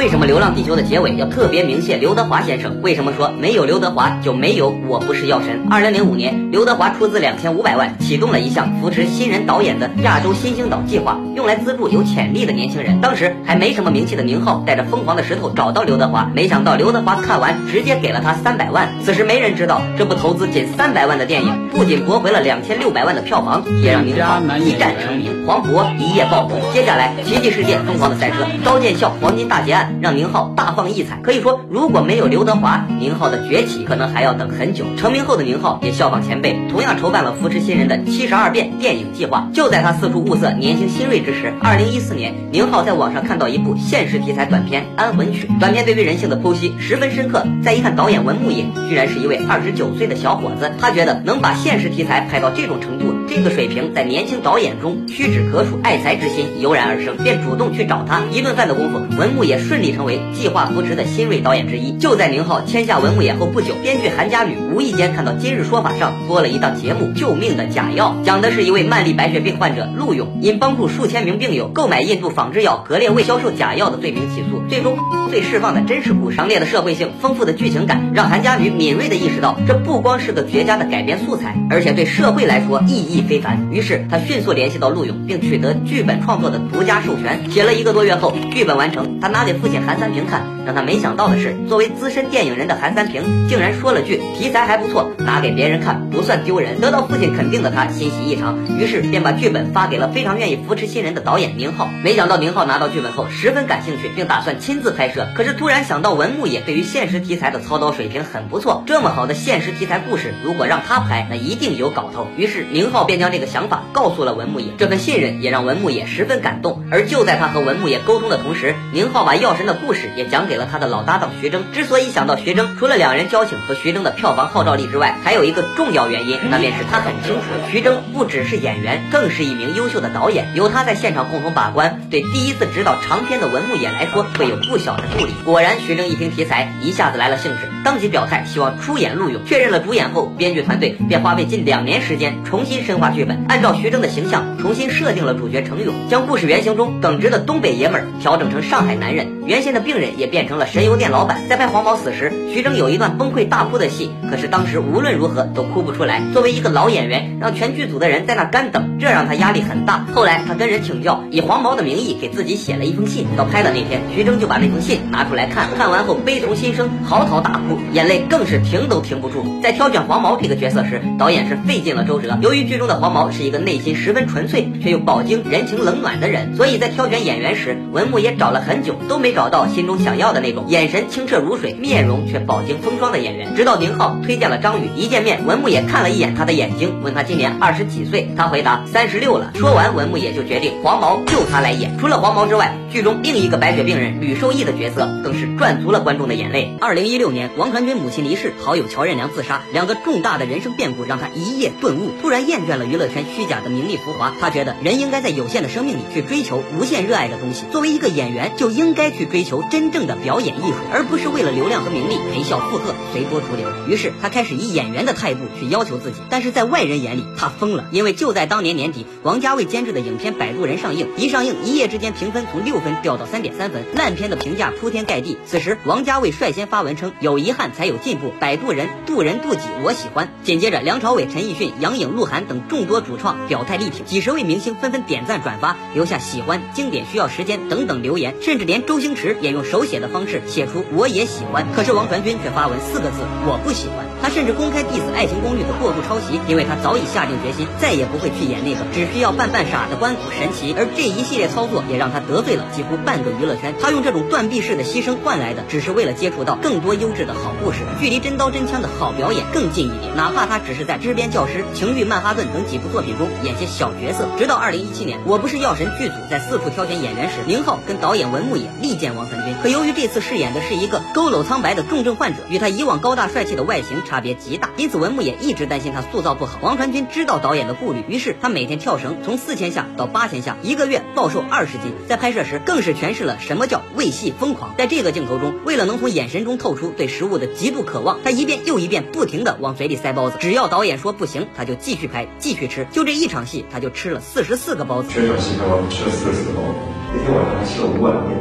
为什么《流浪地球》的结尾要特别鸣谢刘德华先生？为什么说没有刘德华就没有我不是药神？二零零五年，刘德华出资两千五百万，启动了一项扶持新人导演的亚洲新星导计划，用来资助有潜力的年轻人。当时还没什么名气的宁浩，带着疯狂的石头找到刘德华，没想到刘德华看完直接给了他三百万。此时没人知道，这部投资仅三百万的电影，不仅夺回了两千六百万的票房，也让宁浩一战成名，黄渤一夜爆红。接下来，奇迹世界疯狂的赛车，刀剑笑黄金大劫案，让宁浩大放异彩。可以说，如果没有刘德华，宁浩的崛起可能还要等很久。成名后的宁浩也效仿前辈，同样筹办了扶持新人的七十二变电影计划。就在他四处物色年轻新锐之时，二零一四年，宁浩在网上看到一部现实题材短片《安魂曲》。短片对于人性的剖析十分深刻。再一看导演文牧野，居然是一位二十九岁的小伙子。他觉得能把现实题材拍到这种程度，这个水平在年轻导演中屈指可数。爱才之心油然而生，便主动去找他。一顿饭的功夫，文牧野顺利成为计划扶持的新锐导演之一。就在宁浩签下文牧野后不久，编剧韩佳女无意间看到《今日说法》上播了一档节目《救命的假药》，讲的是一位慢粒白血病患者陆勇因帮助数千名病友购买印度仿制药格列卫销售假药的罪名起诉，最终被释放的真实故事。强烈的社会性、丰富的剧情感，让韩佳女敏锐地意识到，这不光是个绝佳的改编素材，而且对社会来说意义非凡。于是他迅速联系到陆勇，并取得剧本创作的独家授权。写了一个多月后，剧本完成，他拿给父亲韩三平看。让他没想到的是，作为资深电影人的韩三平竟然说了句：“题材还不错，拿给别人看不算丢人。”得到父亲肯定的他欣喜异常，于是便把剧本发给了非常愿意扶持新人的导演宁浩。没想到宁浩拿到剧本后十分感兴趣，并打算亲自拍摄。可是突然想到文牧野对于现实题材的操刀水平很不错，这么好的现实题材故事，如果让他拍，那一定有搞头。于是宁浩便将这个想法告诉了文牧野。这份信任也让文牧野十分感动。而就在他和文牧野沟通的同时，宁浩把钥匙神的故事也讲给了他的老搭档徐峥。之所以想到徐峥，除了两人交情和徐峥的票房号召力之外，还有一个重要原因，那便是他很清楚，徐峥不只是演员，更是一名优秀的导演。有他在现场共同把关，对第一次执导长片的文牧野来说，会有不小的助力。果然，徐峥一听题材，一下子来了兴致，当即表态希望出演陆勇。确认了主演后，编剧团队便花费近两年时间重新深化剧本，按照徐峥的形象重新设定了主角程勇，将故事原型中耿直的东北爷们儿调整成上海男人。原先的病人也变成了神油店老板。在拍黄毛死时，徐峥有一段崩溃大哭的戏，可是当时无论如何都哭不出来。作为一个老演员，让全剧组的人在那干等，这让他压力很大。后来他跟人请教，以黄毛的名义给自己写了一封信。到拍的那天，徐峥就把那封信拿出来看，看完后悲从心生，嚎啕大哭，眼泪更是停都停不住。在挑选黄毛这个角色时，导演是费尽了周折。由于剧中的黄毛是一个内心十分纯粹却又饱经人情冷暖的人，所以在挑选演员时，文牧也找了很久都没找找到心中想要的那种眼神清澈如水、面容却饱经风霜的演员。直到宁浩推荐了张宇，一见面，文牧野看了一眼他的眼睛，问他今年二十几岁，他回答三十六了。说完，文牧野就决定黄毛就他来演。除了黄毛之外，剧中另一个白血病人吕受益的角色更是赚足了观众的眼泪。二零一六年，王传君母亲离世，好友乔任梁自杀，两个重大的人生变故让他一夜顿悟，突然厌倦了娱乐圈虚假的名利浮华。他觉得人应该在有限的生命里去追求无限热爱的东西。作为一个演员，就应该去去追求真正的表演艺术，而不是为了流量和名利陪笑附和、随波逐流。于是他开始以演员的态度去要求自己，但是在外人眼里他疯了，因为就在当年年底，王家卫监制的影片《摆渡人》上映，一上映一夜之间评分从六分掉到三点三分，烂片的评价铺天盖地。此时王家卫率先发文称：“有遗憾才有进步，摆渡人渡人渡己，我喜欢。”紧接着梁朝伟、陈奕迅、杨颖、鹿晗等众多主创表态力挺，几十位明星纷纷点赞转发，留下喜欢、经典需要时间等等留言，甚至连周星驰也用手写的方式写出我也喜欢。可是王传君却发文四个字：我不喜欢。他甚至公开 diss《爱情公寓》的过度抄袭，因为他早已下定决心再也不会去演那个只需要扮扮傻的关谷神奇。而这一系列操作也让他得罪了几乎半个娱乐圈。他用这种断臂式的牺牲换来的，只是为了接触到更多优质的好故事，距离真刀真枪的好表演更近一点。哪怕他只是在《支边教师》《情欲曼哈顿》等几部作品中演些小角色。直到二零一七年，《我不是药神》剧组在四处挑选演员时，宁浩跟导演文牧野力荐王传君。可由于这次饰演的是一个佝偻苍白的重症患者，与他以往高大帅气的外形差别极大，因此文牧野一直担心他塑造不好。王传君知道导演的顾虑，于是他每天跳绳从四千下到八千下，一个月暴瘦二十斤。在拍摄时更是诠释了什么叫为戏疯狂。在这个镜头中，为了能从眼神中透出对食物的极度渴望，他一遍又一遍不停地往嘴里塞包子。只要导演说不行，他就继续拍，继续吃。就这一场戏，他就吃了四十四个包子。这场戏拍完吃了四十四个包子，那天晚上吃了五碗面，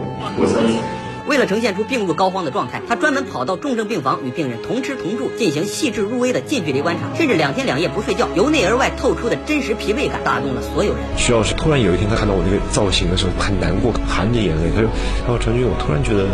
为了呈现出病入膏肓的状态，他专门跑到重症病房与病人同吃同住，进行细致入微的近距离观察，甚至两天两夜不睡觉，由内而外透出的真实疲惫感打动了所有人。徐老师突然有一天，他看到我那个造型的时候，很难过，含着眼泪，他说：“他说陈军，我突然觉得。”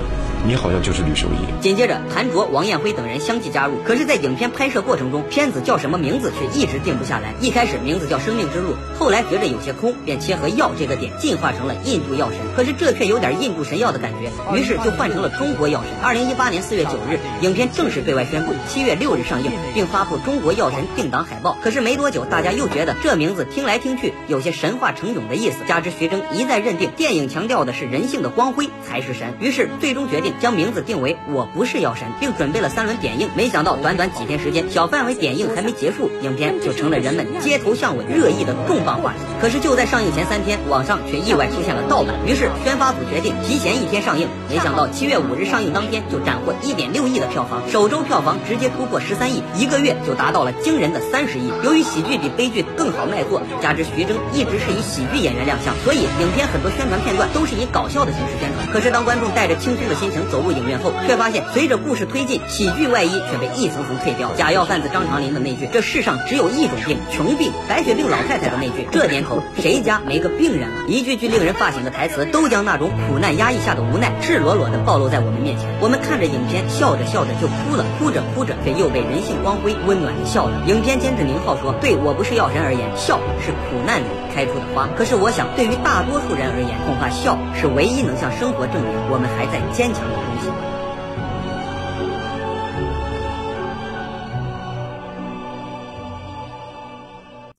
你好像就是吕秀仪。紧接着，谭卓、王艳辉等人相继加入。可是，在影片拍摄过程中，片子叫什么名字却一直定不下来。一开始名字叫《生命之路》，后来觉着有些空，便切合“药”这个点，进化成了印度药神。可是这却有点印度神药的感觉，于是就换成了中国药神。二零一八年四月九日，影片正式对外宣布，七月六日上映，并发布中国药神定档海报。可是没多久，大家又觉得这名字听来听去有些神话成勇的意思。加之徐峥一再认定电影强调的是人性的光辉才是神，于是最终决定将名字定为。我不是药神，并准备了三轮点映，没想到短短几天时间，小范围点映还没结束，影片就成了人们街头巷尾热议的重磅话题。可是就在上映前三天，网上却意外出现了盗版，于是宣发组决定提前一天上映。没想到七月五日上映当天就斩获一点六亿的票房，首周票房直接突破十三亿，一个月就达到了惊人的三十亿。由于喜剧比悲剧更好卖座，加之徐峥一直是以喜剧演员亮相，所以影片很多宣传片段都是以搞笑的形式宣传。可是当观众带着轻松的心情走入影院后，却发现，随着故事推进，喜剧外衣却被一层层褪掉。假药贩子张长林的那句“这世上只有一种病，穷病”，白血病老太太的那句“这年头谁家没个病人啊”，一句句令人发醒的台词，都将那种苦难压抑下的无奈赤裸裸地暴露在我们面前。我们看着影片，笑着笑着就哭了，哭着哭着却又被人性光辉温暖的笑了。影片监制宁浩说：“对我不是药神而言，笑是苦难里开出的花。可是我想，对于大多数人而言，恐怕笑是唯一能向生活证明我们还在坚强的东西。”